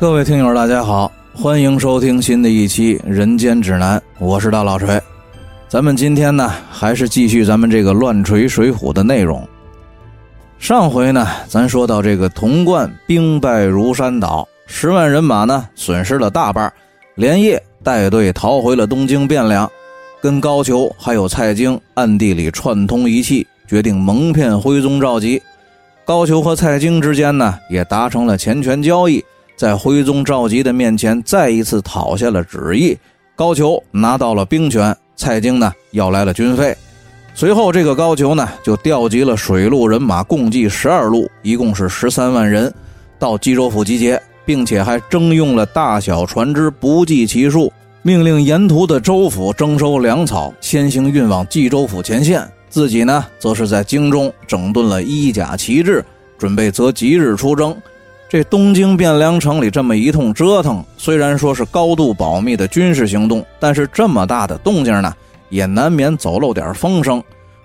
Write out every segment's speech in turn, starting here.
各位听友，大家好，欢迎收听新的一期《人间指南》，我是大老锤。咱们今天呢，还是继续咱们这个乱锤水浒的内容。上回呢，咱说到这个潼关兵败如山倒，十万人马呢损失了大半，连夜带队逃回了东京汴梁，跟高俅还有蔡京暗地里串通一气，决定蒙骗徽宗赵佶。高俅和蔡京之间呢，也达成了钱权交易。在徽宗赵佶的面前，再一次讨下了旨意。高俅拿到了兵权，蔡京呢要来了军费。随后，这个高俅呢就调集了水陆人马，共计十二路，一共是十三万人，到冀州府集结，并且还征用了大小船只，不计其数。命令沿途的州府征收粮草，先行运往冀州府前线。自己呢，则是在京中整顿了衣甲旗帜，准备择吉日出征。这东京汴梁城里这么一通折腾，虽然说是高度保密的军事行动，但是这么大的动静呢，也难免走漏点风声。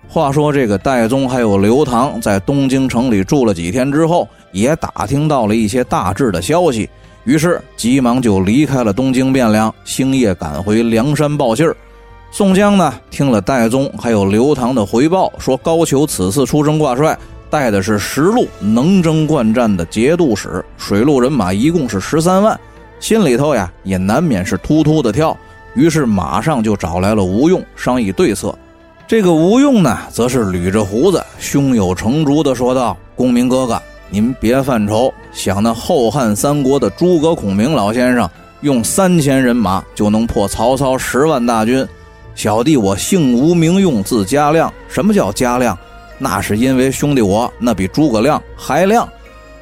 话说这个戴宗还有刘唐在东京城里住了几天之后，也打听到了一些大致的消息，于是急忙就离开了东京汴梁，星夜赶回梁山报信儿。宋江呢，听了戴宗还有刘唐的回报，说高俅此次出征挂帅。带的是十路能征惯战的节度使，水陆人马一共是十三万，心里头呀也难免是突突的跳，于是马上就找来了吴用商议对策。这个吴用呢，则是捋着胡子，胸有成竹的说道：“公明哥哥，您别犯愁，想那后汉三国的诸葛孔明老先生用三千人马就能破曹操十万大军，小弟我姓吴名用，字嘉亮。什么叫嘉亮？”那是因为兄弟我那比诸葛亮还亮，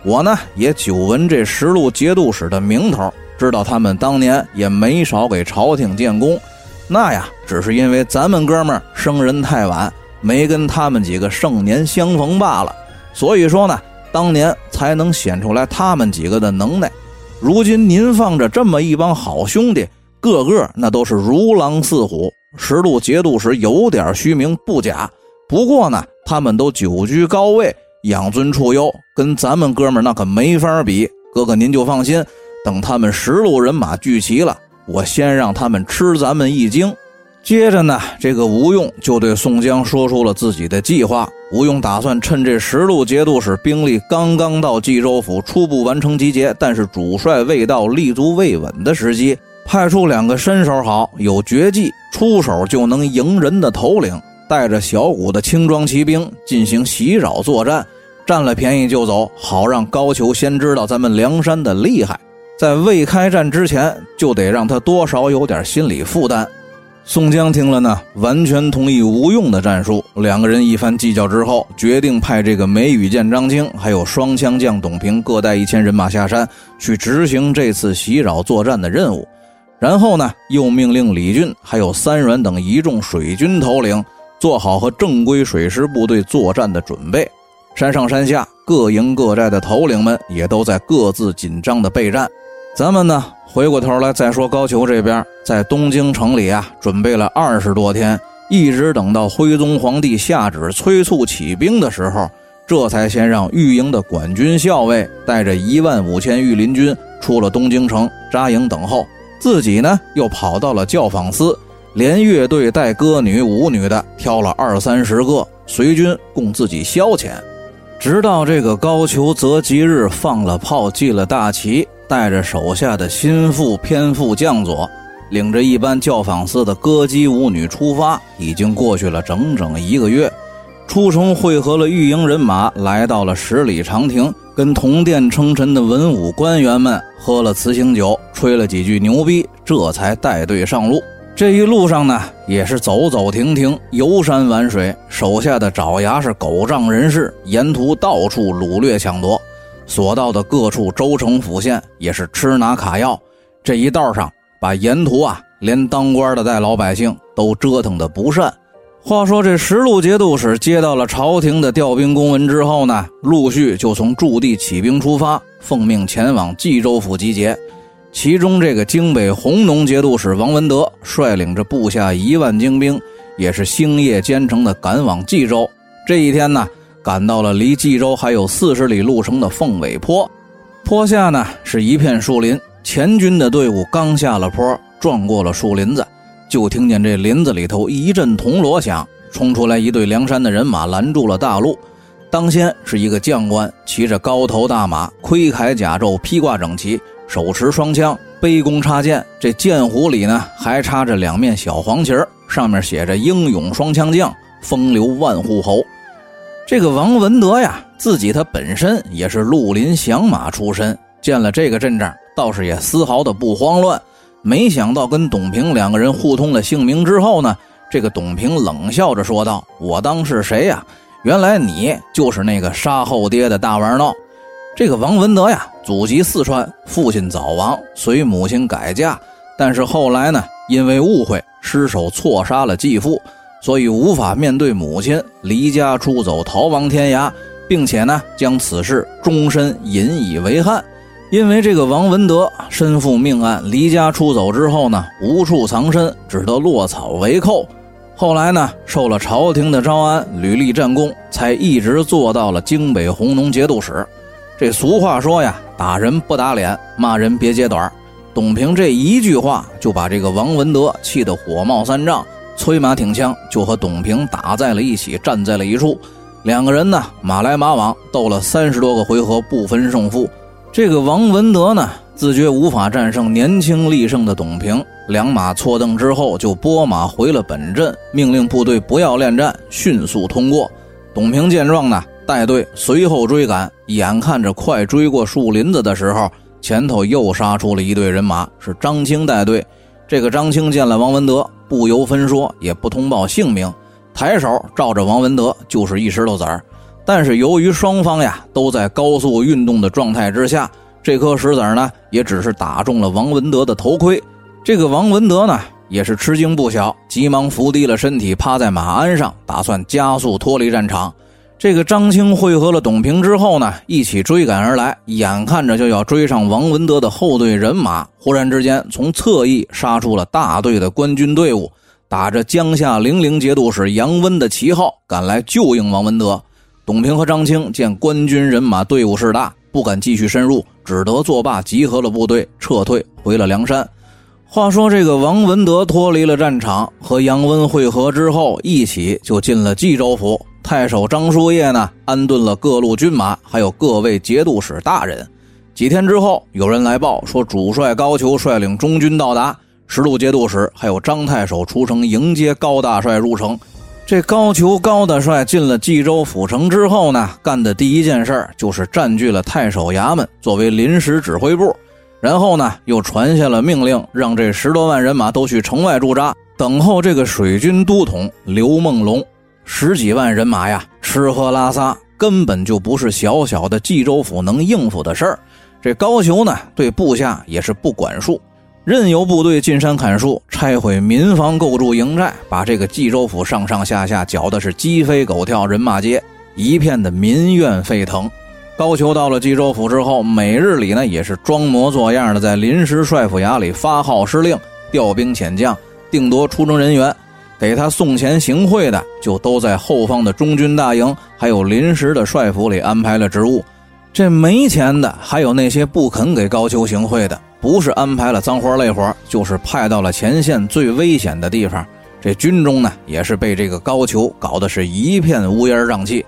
我呢也久闻这十路节度使的名头，知道他们当年也没少给朝廷建功。那呀，只是因为咱们哥们儿生人太晚，没跟他们几个盛年相逢罢了。所以说呢，当年才能显出来他们几个的能耐。如今您放着这么一帮好兄弟，个个那都是如狼似虎。十路节度使有点虚名不假，不过呢。他们都久居高位，养尊处优，跟咱们哥们那可没法比。哥哥您就放心，等他们十路人马聚齐了，我先让他们吃咱们一惊。接着呢，这个吴用就对宋江说出了自己的计划。吴用打算趁这十路节度使兵力刚刚到冀州府，初步完成集结，但是主帅未到，立足未稳的时机，派出两个身手好、有绝技、出手就能赢人的头领。带着小股的轻装骑兵进行袭扰作战，占了便宜就走，好让高俅先知道咱们梁山的厉害。在未开战之前，就得让他多少有点心理负担。宋江听了呢，完全同意吴用的战术。两个人一番计较之后，决定派这个梅雨剑张青，还有双枪将董平各带一千人马下山，去执行这次袭扰作战的任务。然后呢，又命令李俊还有三阮等一众水军头领。做好和正规水师部队作战的准备，山上山下各营各寨的头领们也都在各自紧张的备战。咱们呢，回过头来再说高俅这边，在东京城里啊，准备了二十多天，一直等到徽宗皇帝下旨催促起兵的时候，这才先让御营的管军校尉带着一万五千御林军出了东京城扎营等候，自己呢又跑到了教坊司。连乐队带歌女舞女的挑了二三十个随军供自己消遣，直到这个高俅择吉日放了炮祭了大旗，带着手下的心腹偏副将佐，领着一班教坊司的歌姬舞女出发，已经过去了整整一个月。出城汇合了御营人马，来到了十里长亭，跟同殿称臣的文武官员们喝了辞行酒，吹了几句牛逼，这才带队上路。这一路上呢，也是走走停停，游山玩水，手下的爪牙是狗仗人势，沿途到处掳掠抢夺，所到的各处州城府县也是吃拿卡要。这一道上，把沿途啊，连当官的带老百姓都折腾的不善。话说这十路节度使接到了朝廷的调兵公文之后呢，陆续就从驻地起兵出发，奉命前往冀州府集结。其中，这个京北红农节度使王文德率领着部下一万精兵，也是星夜兼程的赶往冀州。这一天呢，赶到了离冀州还有四十里路程的凤尾坡。坡下呢是一片树林，前军的队伍刚下了坡，撞过了树林子，就听见这林子里头一阵铜锣响，冲出来一队梁山的人马，拦住了大路。当先是一个将官，骑着高头大马，盔铠甲胄，披挂整齐，手持双枪，背弓插箭。这箭壶里呢还插着两面小黄旗儿上面写着“英勇双枪将，风流万户侯”。这个王文德呀，自己他本身也是绿林响马出身，见了这个阵仗，倒是也丝毫的不慌乱。没想到跟董平两个人互通了姓名之后呢，这个董平冷笑着说道：“我当是谁呀？原来你就是那个杀后爹的大玩闹。”这个王文德呀，祖籍四川，父亲早亡，随母亲改嫁，但是后来呢，因为误会失手错杀了继父。所以无法面对母亲，离家出走，逃亡天涯，并且呢，将此事终身引以为憾。因为这个王文德身负命案，离家出走之后呢，无处藏身，只得落草为寇。后来呢，受了朝廷的招安，屡立战功，才一直做到了京北红农节度使。这俗话说呀，打人不打脸，骂人别揭短。董平这一句话，就把这个王文德气得火冒三丈。催马挺枪，就和董平打在了一起，站在了一处。两个人呢，马来马往，斗了三十多个回合，不分胜负。这个王文德呢，自觉无法战胜年轻力盛的董平，两马错蹬之后，就拨马回了本阵，命令部队不要恋战，迅速通过。董平见状呢，带队随后追赶，眼看着快追过树林子的时候，前头又杀出了一队人马，是张青带队。这个张青见了王文德。不由分说，也不通报姓名，抬手照着王文德就是一石头子儿。但是由于双方呀都在高速运动的状态之下，这颗石子儿呢也只是打中了王文德的头盔。这个王文德呢也是吃惊不小，急忙伏低了身体，趴在马鞍上，打算加速脱离战场。这个张青汇合了董平之后呢，一起追赶而来，眼看着就要追上王文德的后队人马，忽然之间从侧翼杀出了大队的官军队伍，打着江夏零陵节度使杨温的旗号赶来救应王文德。董平和张青见官军人马队伍势大，不敢继续深入，只得作罢，集合了部队，撤退回了梁山。话说这个王文德脱离了战场，和杨温会合之后，一起就进了冀州府。太守张叔夜呢，安顿了各路军马，还有各位节度使大人。几天之后，有人来报说，主帅高俅率领中军到达，十路节度使还有张太守出城迎接高大帅入城。这高俅高大帅进了冀州府城之后呢，干的第一件事就是占据了太守衙门，作为临时指挥部。然后呢，又传下了命令，让这十多万人马都去城外驻扎，等候这个水军都统刘梦龙。十几万人马呀，吃喝拉撒根本就不是小小的冀州府能应付的事儿。这高俅呢，对部下也是不管束，任由部队进山砍树、拆毁民房、构筑营寨，把这个冀州府上上下下搅的是鸡飞狗跳、人马街，一片的民怨沸腾。高俅到了冀州府之后，每日里呢也是装模作样的在临时帅府衙里发号施令、调兵遣将、定夺出征人员。给他送钱行贿的，就都在后方的中军大营，还有临时的帅府里安排了职务。这没钱的，还有那些不肯给高俅行贿的，不是安排了脏活累活，就是派到了前线最危险的地方。这军中呢，也是被这个高俅搞得是一片乌烟瘴气。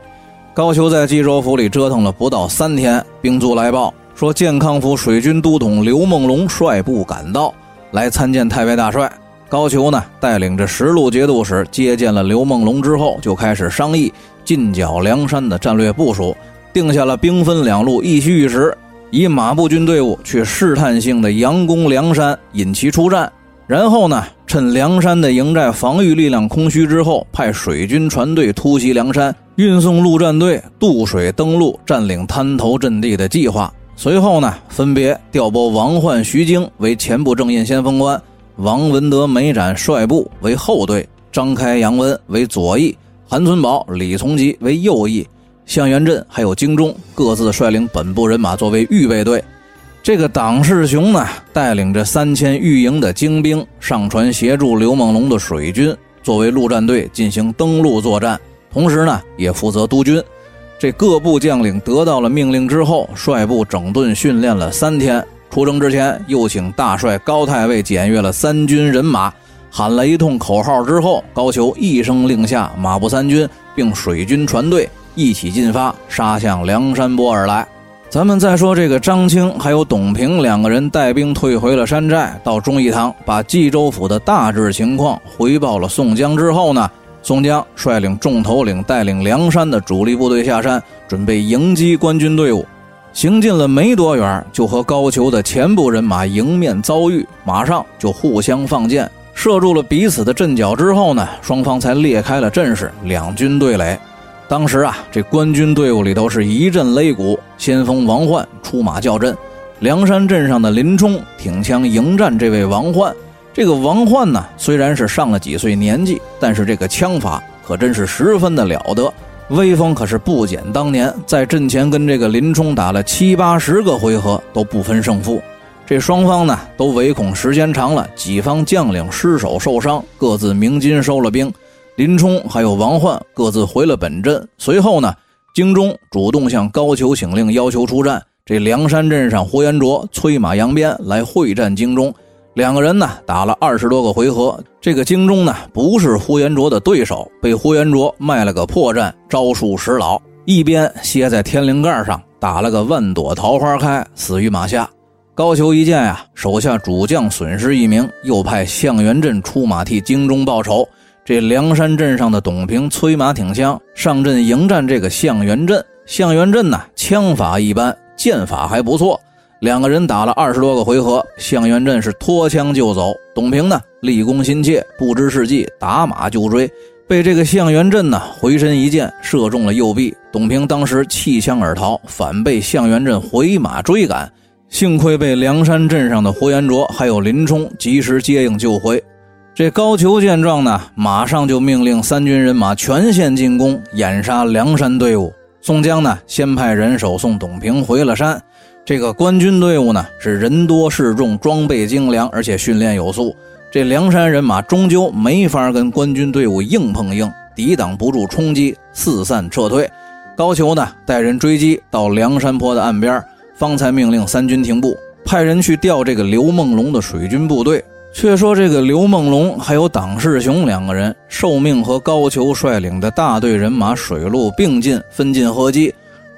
高俅在冀州府里折腾了不到三天，兵卒来报说，健康府水军都统刘梦龙率部赶到，来参见太尉大帅。高俅呢，带领着十路节度使接见了刘梦龙之后，就开始商议进剿梁山的战略部署，定下了兵分两路，一虚一实，以马步军队伍去试探性的佯攻梁山，引其出战，然后呢，趁梁山的营寨防御力量空虚之后，派水军船队突袭梁山，运送陆战队渡水登陆，占领滩头阵地的计划。随后呢，分别调拨王焕、徐经为前部正印先锋官。王文德、梅展率部为后队，张开、杨温为左翼，韩存宝、李从吉为右翼，向元镇还有京中各自率领本部人马作为预备队。这个党世雄呢，带领着三千御营的精兵上船协助刘梦龙的水军作为陆战队进行登陆作战，同时呢，也负责督军。这各部将领得到了命令之后，率部整顿训练了三天。出征之前，又请大帅高太尉检阅了三军人马，喊了一通口号之后，高俅一声令下，马步三军并水军船队一起进发，杀向梁山泊而来。咱们再说这个张清还有董平两个人带兵退回了山寨，到忠义堂把冀州府的大致情况回报了宋江之后呢？宋江率领众头领带领梁山的主力部队下山，准备迎击官军队伍。行进了没多远，就和高俅的前部人马迎面遭遇，马上就互相放箭，射中了彼此的阵脚之后呢，双方才裂开了阵势，两军对垒。当时啊，这官军队伍里头是一阵擂鼓，先锋王焕出马叫阵，梁山镇上的林冲挺枪迎战这位王焕。这个王焕呢，虽然是上了几岁年纪，但是这个枪法可真是十分的了得，威风可是不减当年。在阵前跟这个林冲打了七八十个回合都不分胜负，这双方呢都唯恐时间长了，己方将领失手受伤，各自鸣金收了兵。林冲还有王焕各自回了本镇。随后呢，京中主动向高俅请令，要求出战。这梁山镇上，呼延灼催马扬鞭来会战京中。两个人呢打了二十多个回合，这个京中呢不是呼延灼的对手，被呼延灼卖了个破绽，招数使老，一边歇在天灵盖上打了个万朵桃花开，死于马下。高俅一见呀，手下主将损失一名，又派向元镇出马替京中报仇。这梁山镇上的董平催马挺枪上阵迎战这个向元镇。向元镇呢枪法一般，剑法还不错。两个人打了二十多个回合，向元镇是脱枪就走，董平呢立功心切，不知是计，打马就追，被这个向元镇呢回身一箭射中了右臂，董平当时弃枪而逃，反被向元镇回马追赶，幸亏被梁山镇上的呼延灼还有林冲及时接应救回。这高俅见状呢，马上就命令三军人马全线进攻，掩杀梁山队伍。宋江呢，先派人手送董平回了山。这个官军队伍呢是人多势众，装备精良，而且训练有素。这梁山人马终究没法跟官军队伍硬碰硬，抵挡不住冲击，四散撤退。高俅呢带人追击到梁山坡的岸边，方才命令三军停步，派人去调这个刘梦龙的水军部队。却说这个刘梦龙还有党世雄两个人受命和高俅率领的大队人马水陆并进，分进合击。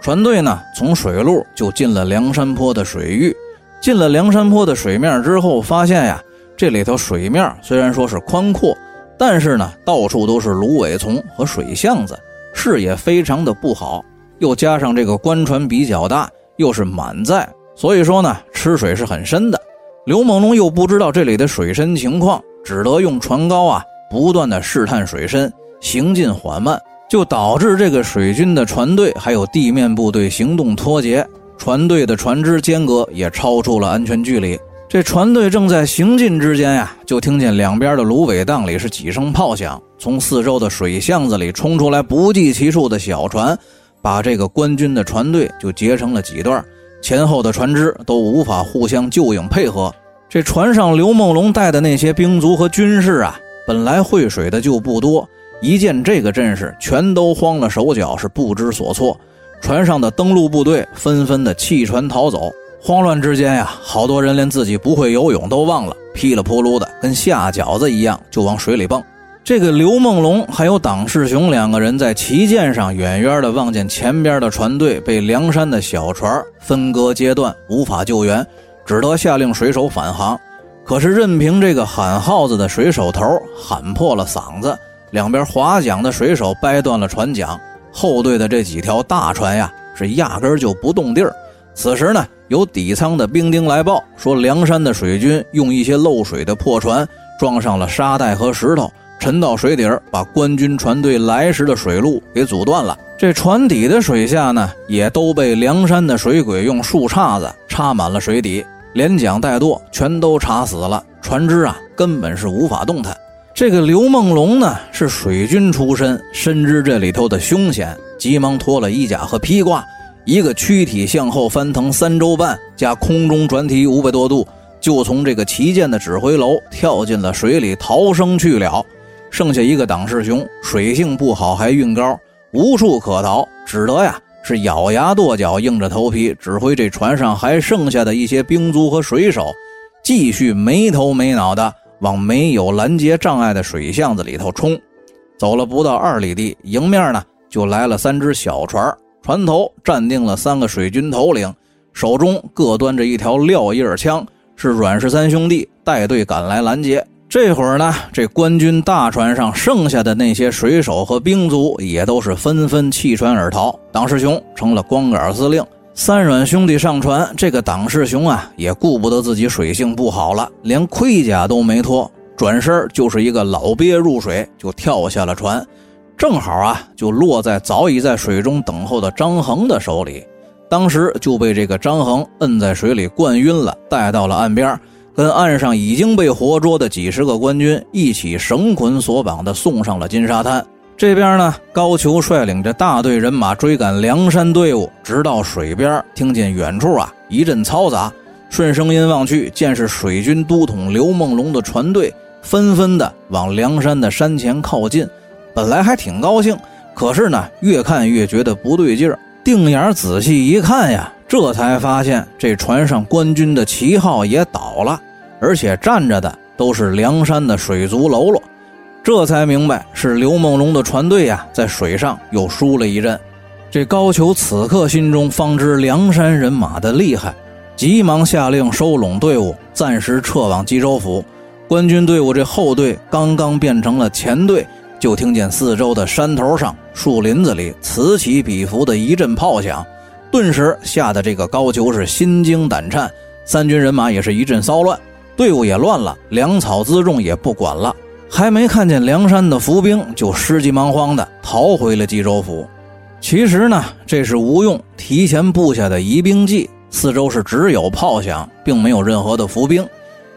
船队呢，从水路就进了梁山坡的水域。进了梁山坡的水面之后，发现呀，这里头水面虽然说是宽阔，但是呢，到处都是芦苇丛和水巷子，视野非常的不好。又加上这个官船比较大，又是满载，所以说呢，吃水是很深的。刘猛龙又不知道这里的水深情况，只得用船篙啊，不断的试探水深，行进缓慢。就导致这个水军的船队还有地面部队行动脱节，船队的船只间隔也超出了安全距离。这船队正在行进之间呀，就听见两边的芦苇荡里是几声炮响，从四周的水巷子里冲出来不计其数的小船，把这个官军的船队就截成了几段，前后的船只都无法互相救应配合。这船上刘梦龙带的那些兵卒和军士啊，本来会水的就不多。一见这个阵势，全都慌了手脚，是不知所措。船上的登陆部队纷纷的弃船逃走。慌乱之间呀，好多人连自己不会游泳都忘了，噼里扑噜的跟下饺子一样就往水里蹦。这个刘梦龙还有党世雄两个人在旗舰上远远的望见前边的船队被梁山的小船分割截断，无法救援，只得下令水手返航。可是任凭这个喊号子的水手头喊破了嗓子。两边划桨的水手掰断了船桨，后队的这几条大船呀，是压根就不动地儿。此时呢，有底舱的兵丁来报说，梁山的水军用一些漏水的破船装上了沙袋和石头，沉到水底儿，把官军船队来时的水路给阻断了。这船底的水下呢，也都被梁山的水鬼用树杈子插满了水底，连桨带舵全都插死了，船只啊，根本是无法动弹。这个刘梦龙呢是水军出身，深知这里头的凶险，急忙脱了衣甲和披挂，一个躯体向后翻腾三周半，加空中转体五百多度，就从这个旗舰的指挥楼跳进了水里逃生去了。剩下一个党世雄，水性不好还运高，无处可逃，只得呀是咬牙跺脚，硬着头皮指挥这船上还剩下的一些兵卒和水手，继续没头没脑的往没有拦截障碍的水巷子里头冲。走了不到二里地，迎面呢就来了三只小船，船头站定了三个水军头领，手中各端着一条撂叶枪，是阮氏三兄弟带队赶来拦截。这会儿呢，这官军大船上剩下的那些水手和兵卒也都是纷纷弃船而逃。党师雄成了光杆司令，三阮兄弟上船，这个党世雄啊也顾不得自己水性不好了，连盔甲都没脱，转身就是一个老鳖入水，就跳下了船，正好啊就落在早已在水中等候的张衡的手里，当时就被这个张衡摁在水里灌晕了，带到了岸边。跟岸上已经被活捉的几十个官军一起绳捆索绑的送上了金沙滩。这边呢，高俅率领着大队人马追赶梁山队伍，直到水边，听见远处啊一阵嘈杂，顺声音望去，见是水军都统刘梦龙的船队纷纷的往梁山的山前靠近。本来还挺高兴，可是呢，越看越觉得不对劲儿，定眼仔细一看呀，这才发现这船上官军的旗号也倒了。而且站着的都是梁山的水族喽啰，这才明白是刘梦龙的船队呀，在水上又输了一阵。这高俅此刻心中方知梁山人马的厉害，急忙下令收拢队伍，暂时撤往冀州府。官军队伍这后队刚刚变成了前队，就听见四周的山头上、树林子里此起彼伏的一阵炮响，顿时吓得这个高俅是心惊胆颤，三军人马也是一阵骚乱。队伍也乱了，粮草辎重也不管了，还没看见梁山的伏兵，就失急忙慌的逃回了冀州府。其实呢，这是吴用提前布下的疑兵计，四周是只有炮响，并没有任何的伏兵。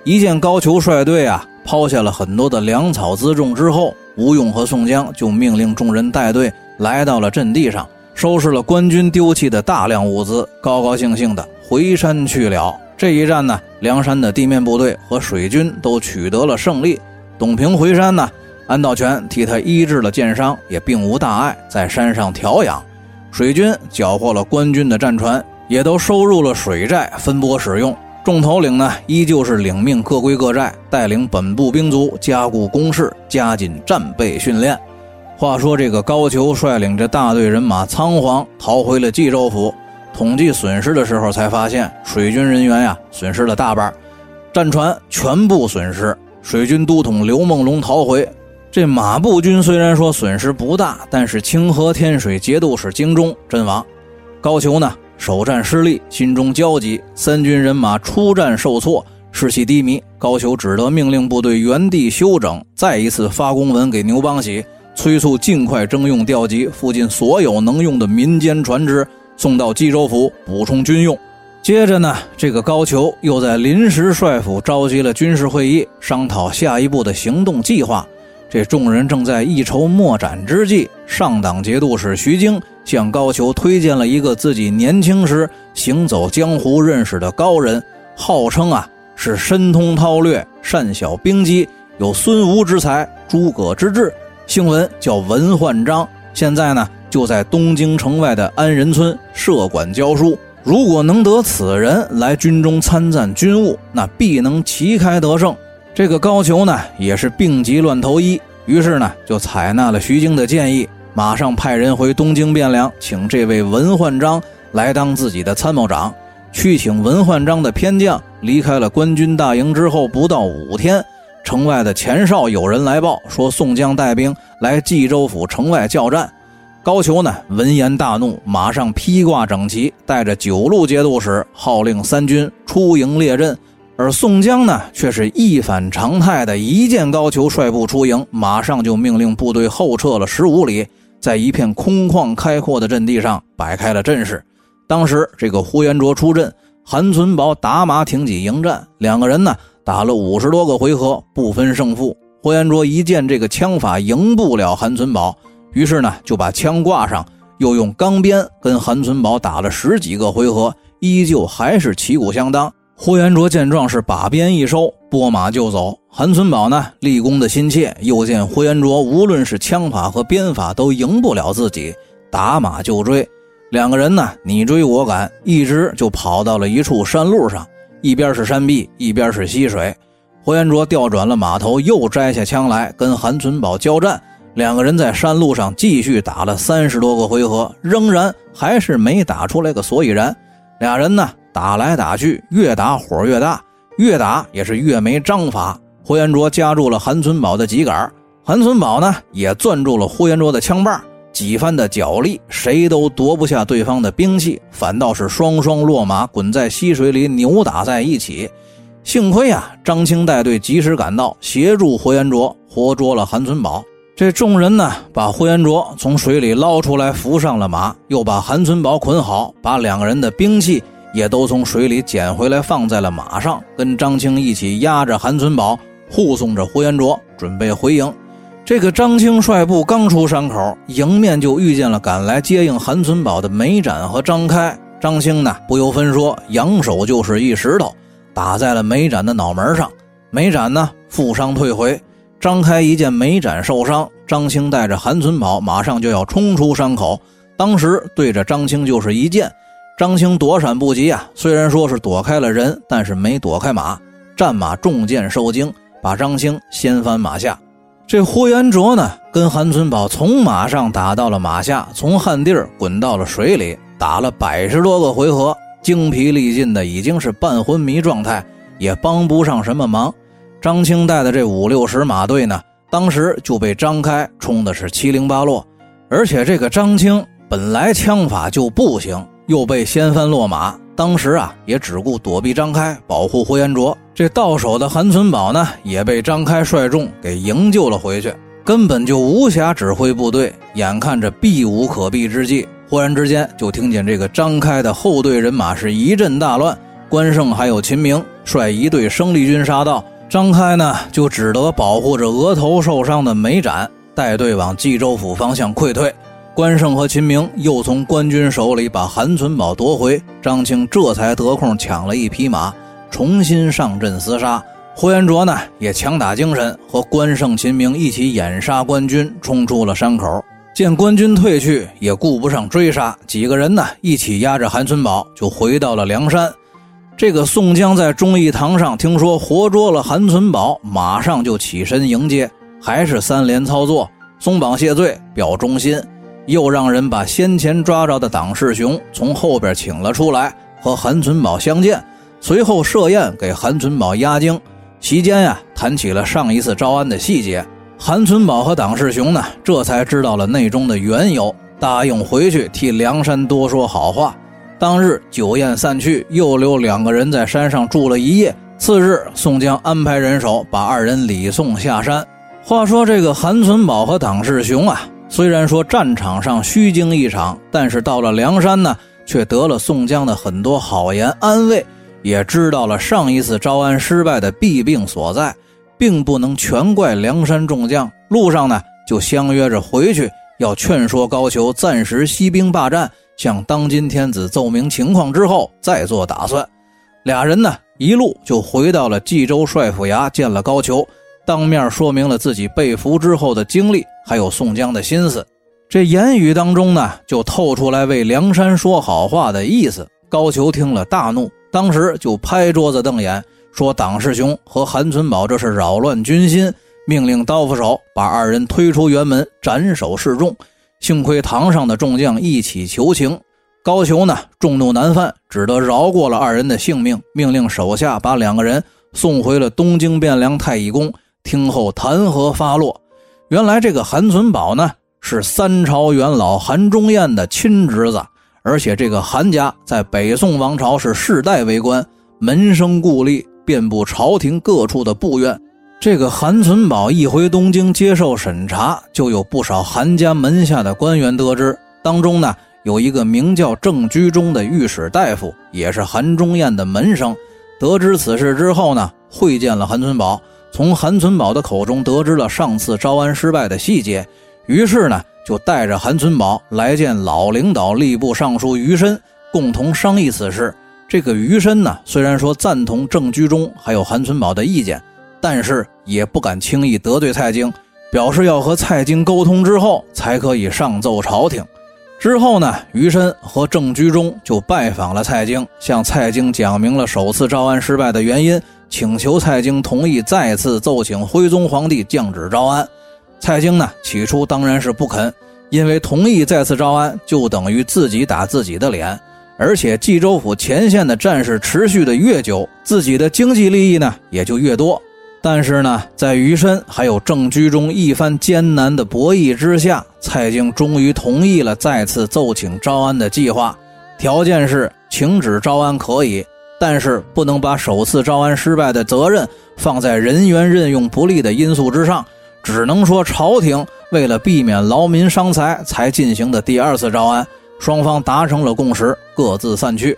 一见高俅率队啊，抛下了很多的粮草辎重之后，吴用和宋江就命令众人带队来到了阵地上，收拾了官军丢弃的大量物资，高高兴兴的回山去了。这一战呢，梁山的地面部队和水军都取得了胜利。董平回山呢，安道全替他医治了箭伤，也并无大碍，在山上调养。水军缴获了官军的战船，也都收入了水寨，分拨使用。众头领呢，依旧是领命各归各寨，带领本部兵卒加固工事，加紧战备训练。话说这个高俅率领着大队人马仓皇逃回了冀州府。统计损失的时候，才发现水军人员呀损失了大半，战船全部损失。水军都统刘梦龙逃回。这马步军虽然说损失不大，但是清河天水节度使京中阵亡。高俅呢首战失利，心中焦急，三军人马出战受挫，士气低迷。高俅只得命令部队原地休整，再一次发公文给牛邦喜，催促尽快征用调集附近所有能用的民间船只。送到冀州府补充军用。接着呢，这个高俅又在临时帅府召集了军事会议，商讨下一步的行动计划。这众人正在一筹莫展之际，上党节度使徐经向高俅推荐了一个自己年轻时行走江湖认识的高人，号称啊是深通韬略、善晓兵机，有孙吴之才、诸葛之志，姓文，叫文焕章。现在呢。就在东京城外的安仁村设馆教书。如果能得此人来军中参赞军务，那必能旗开得胜。这个高俅呢，也是病急乱投医，于是呢，就采纳了徐经的建议，马上派人回东京汴梁，请这位文焕章来当自己的参谋长。去请文焕章的偏将离开了官军大营之后，不到五天，城外的前哨有人来报说，宋江带兵来冀州府城外叫战。高俅呢，闻言大怒，马上披挂整齐，带着九路节度使号令三军出营列阵。而宋江呢，却是一反常态的，一见高俅率部出营，马上就命令部队后撤了十五里，在一片空旷开阔的阵地上摆开了阵势。当时这个呼延灼出阵，韩存宝打马挺戟迎战，两个人呢打了五十多个回合，不分胜负。呼延灼一见这个枪法赢不了韩存宝。于是呢，就把枪挂上，又用钢鞭跟韩存宝打了十几个回合，依旧还是旗鼓相当。霍元卓见状是把鞭一收，拨马就走。韩存宝呢，立功的心切，又见霍元卓无论是枪法和鞭法都赢不了自己，打马就追。两个人呢你追我赶，一直就跑到了一处山路上，一边是山壁，一边是溪水。霍元卓调转了马头，又摘下枪来跟韩存宝交战。两个人在山路上继续打了三十多个回合，仍然还是没打出来个所以然。俩人呢打来打去，越打火越大，越打也是越没章法。霍元卓夹住了韩存宝的秸秆，韩存宝呢也攥住了霍元卓的枪把，几番的角力，谁都夺不下对方的兵器，反倒是双双落马，滚在溪水里扭打在一起。幸亏啊，张青带队及时赶到，协助霍元卓活捉了韩存宝。这众人呢，把霍元卓从水里捞出来，扶上了马，又把韩存宝捆好，把两个人的兵器也都从水里捡回来，放在了马上，跟张青一起押着韩存宝，护送着霍元卓准备回营。这个张青率部刚出山口，迎面就遇见了赶来接应韩存宝的梅展和张开。张青呢，不由分说，扬手就是一石头，打在了梅展的脑门上。梅展呢，负伤退回。张开一见梅展受伤，张青带着韩存宝马上就要冲出山口，当时对着张青就是一剑，张青躲闪不及啊，虽然说是躲开了人，但是没躲开马，战马中箭受惊，把张青掀翻马下。这霍元卓呢，跟韩存宝从马上打到了马下，从旱地儿滚到了水里，打了百十多个回合，精疲力尽的已经是半昏迷状态，也帮不上什么忙。张青带的这五六十马队呢，当时就被张开冲的是七零八落，而且这个张青本来枪法就不行，又被掀翻落马，当时啊也只顾躲避张开，保护霍元卓。这到手的韩存宝呢，也被张开率众给营救了回去，根本就无暇指挥部队。眼看着避无可避之际，忽然之间就听见这个张开的后队人马是一阵大乱，关胜还有秦明率一队生力军杀到。张开呢，就只得保护着额头受伤的梅展，带队往冀州府方向溃退。关胜和秦明又从官军手里把韩存宝夺回，张青这才得空抢了一匹马，重新上阵厮杀。霍元卓呢，也强打精神，和关胜、秦明一起掩杀官军，冲出了山口。见官军退去，也顾不上追杀，几个人呢，一起押着韩存宝就回到了梁山。这个宋江在忠义堂上听说活捉了韩存宝，马上就起身迎接，还是三连操作，松绑谢罪，表忠心，又让人把先前抓着的党世雄从后边请了出来，和韩存宝相见，随后设宴给韩存宝压惊。席间呀，谈起了上一次招安的细节，韩存宝和党世雄呢，这才知道了内中的缘由，答应回去替梁山多说好话。当日酒宴散去，又留两个人在山上住了一夜。次日，宋江安排人手把二人礼送下山。话说这个韩存宝和党世雄啊，虽然说战场上虚惊一场，但是到了梁山呢，却得了宋江的很多好言安慰，也知道了上一次招安失败的弊病所在，并不能全怪梁山众将。路上呢，就相约着回去，要劝说高俅暂时息兵罢战。向当今天子奏明情况之后再做打算，俩人呢一路就回到了冀州帅府衙，见了高俅，当面说明了自己被俘之后的经历，还有宋江的心思。这言语当中呢，就透出来为梁山说好话的意思。高俅听了大怒，当时就拍桌子瞪眼，说党世雄和韩存宝这是扰乱军心，命令刀斧手把二人推出辕门，斩首示众。幸亏堂上的众将一起求情，高俅呢众怒难犯，只得饶过了二人的性命，命令手下把两个人送回了东京汴梁太乙宫，听候弹劾发落。原来这个韩存宝呢是三朝元老韩忠彦的亲侄子，而且这个韩家在北宋王朝是世代为官，门生故吏遍布朝廷各处的部院。这个韩存宝一回东京接受审查，就有不少韩家门下的官员得知，当中呢有一个名叫郑居中的御史大夫，也是韩忠彦的门生。得知此事之后呢，会见了韩存宝，从韩存宝的口中得知了上次招安失败的细节，于是呢就带着韩存宝来见老领导吏部尚书余深，共同商议此事。这个余深呢，虽然说赞同郑居中还有韩存宝的意见。但是也不敢轻易得罪蔡京，表示要和蔡京沟通之后才可以上奏朝廷。之后呢，余申和郑居中就拜访了蔡京，向蔡京讲明了首次招安失败的原因，请求蔡京同意再次奏请徽宗皇帝降旨招安。蔡京呢，起初当然是不肯，因为同意再次招安就等于自己打自己的脸，而且冀州府前线的战事持续的越久，自己的经济利益呢也就越多。但是呢，在余申还有郑居中一番艰难的博弈之下，蔡京终于同意了再次奏请招安的计划。条件是请旨招安可以，但是不能把首次招安失败的责任放在人员任用不利的因素之上，只能说朝廷为了避免劳民伤财才进行的第二次招安。双方达成了共识，各自散去。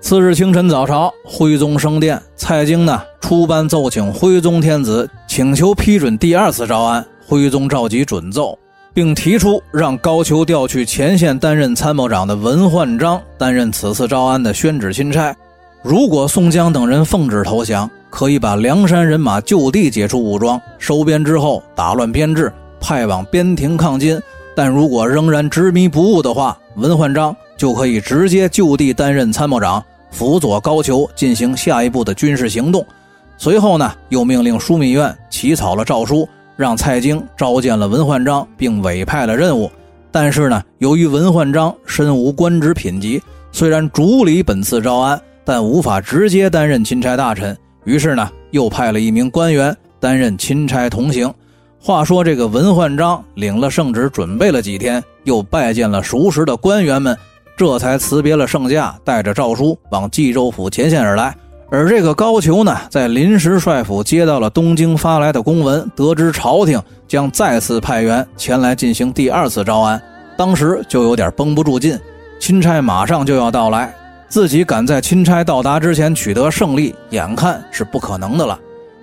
次日清晨早朝，徽宗升殿，蔡京呢出班奏请徽宗天子，请求批准第二次招安。徽宗召集准奏，并提出让高俅调去前线担任参谋长的文焕章担任此次招安的宣旨钦差。如果宋江等人奉旨投降，可以把梁山人马就地解除武装，收编之后打乱编制，派往边庭抗金。但如果仍然执迷不悟的话，文焕章就可以直接就地担任参谋长。辅佐高俅进行下一步的军事行动，随后呢，又命令枢密院起草了诏书，让蔡京召见了文焕章，并委派了任务。但是呢，由于文焕章身无官职品级，虽然主理本次招安，但无法直接担任钦差大臣。于是呢，又派了一名官员担任钦差同行。话说这个文焕章领了圣旨，准备了几天，又拜见了熟识的官员们。这才辞别了圣驾，带着诏书往冀州府前线而来。而这个高俅呢，在临时帅府接到了东京发来的公文，得知朝廷将再次派员前来进行第二次招安，当时就有点绷不住劲。钦差马上就要到来，自己赶在钦差到达之前取得胜利，眼看是不可能的了，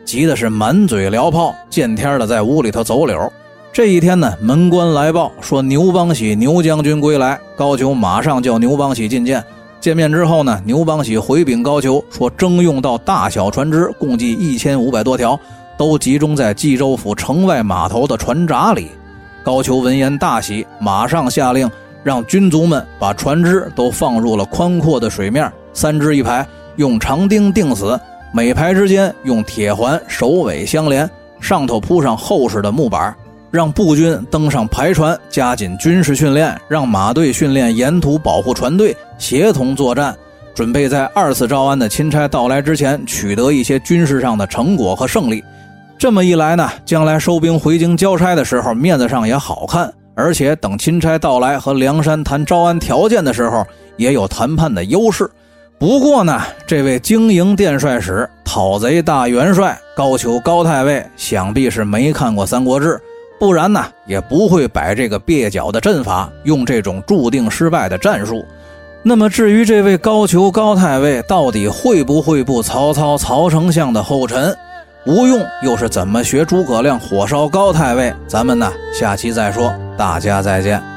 急的是满嘴燎炮，见天的在屋里头走柳。这一天呢，门官来报说牛邦喜牛将军归来，高俅马上叫牛邦喜觐见。见面之后呢，牛邦喜回禀高俅说，征用到大小船只共计一千五百多条，都集中在冀州府城外码头的船闸里。高俅闻言大喜，马上下令让军卒们把船只都放入了宽阔的水面，三支一排，用长钉钉死，每排之间用铁环首尾相连，上头铺上厚实的木板。让步军登上排船，加紧军事训练，让马队训练沿途保护船队，协同作战，准备在二次招安的钦差到来之前取得一些军事上的成果和胜利。这么一来呢，将来收兵回京交差的时候，面子上也好看，而且等钦差到来和梁山谈招安条件的时候，也有谈判的优势。不过呢，这位经营殿帅使、讨贼大元帅高俅高太尉，想必是没看过《三国志》。不然呢，也不会摆这个蹩脚的阵法，用这种注定失败的战术。那么，至于这位高俅高太尉到底会不会步曹操曹丞相的后尘，吴用又是怎么学诸葛亮火烧高太尉？咱们呢，下期再说。大家再见。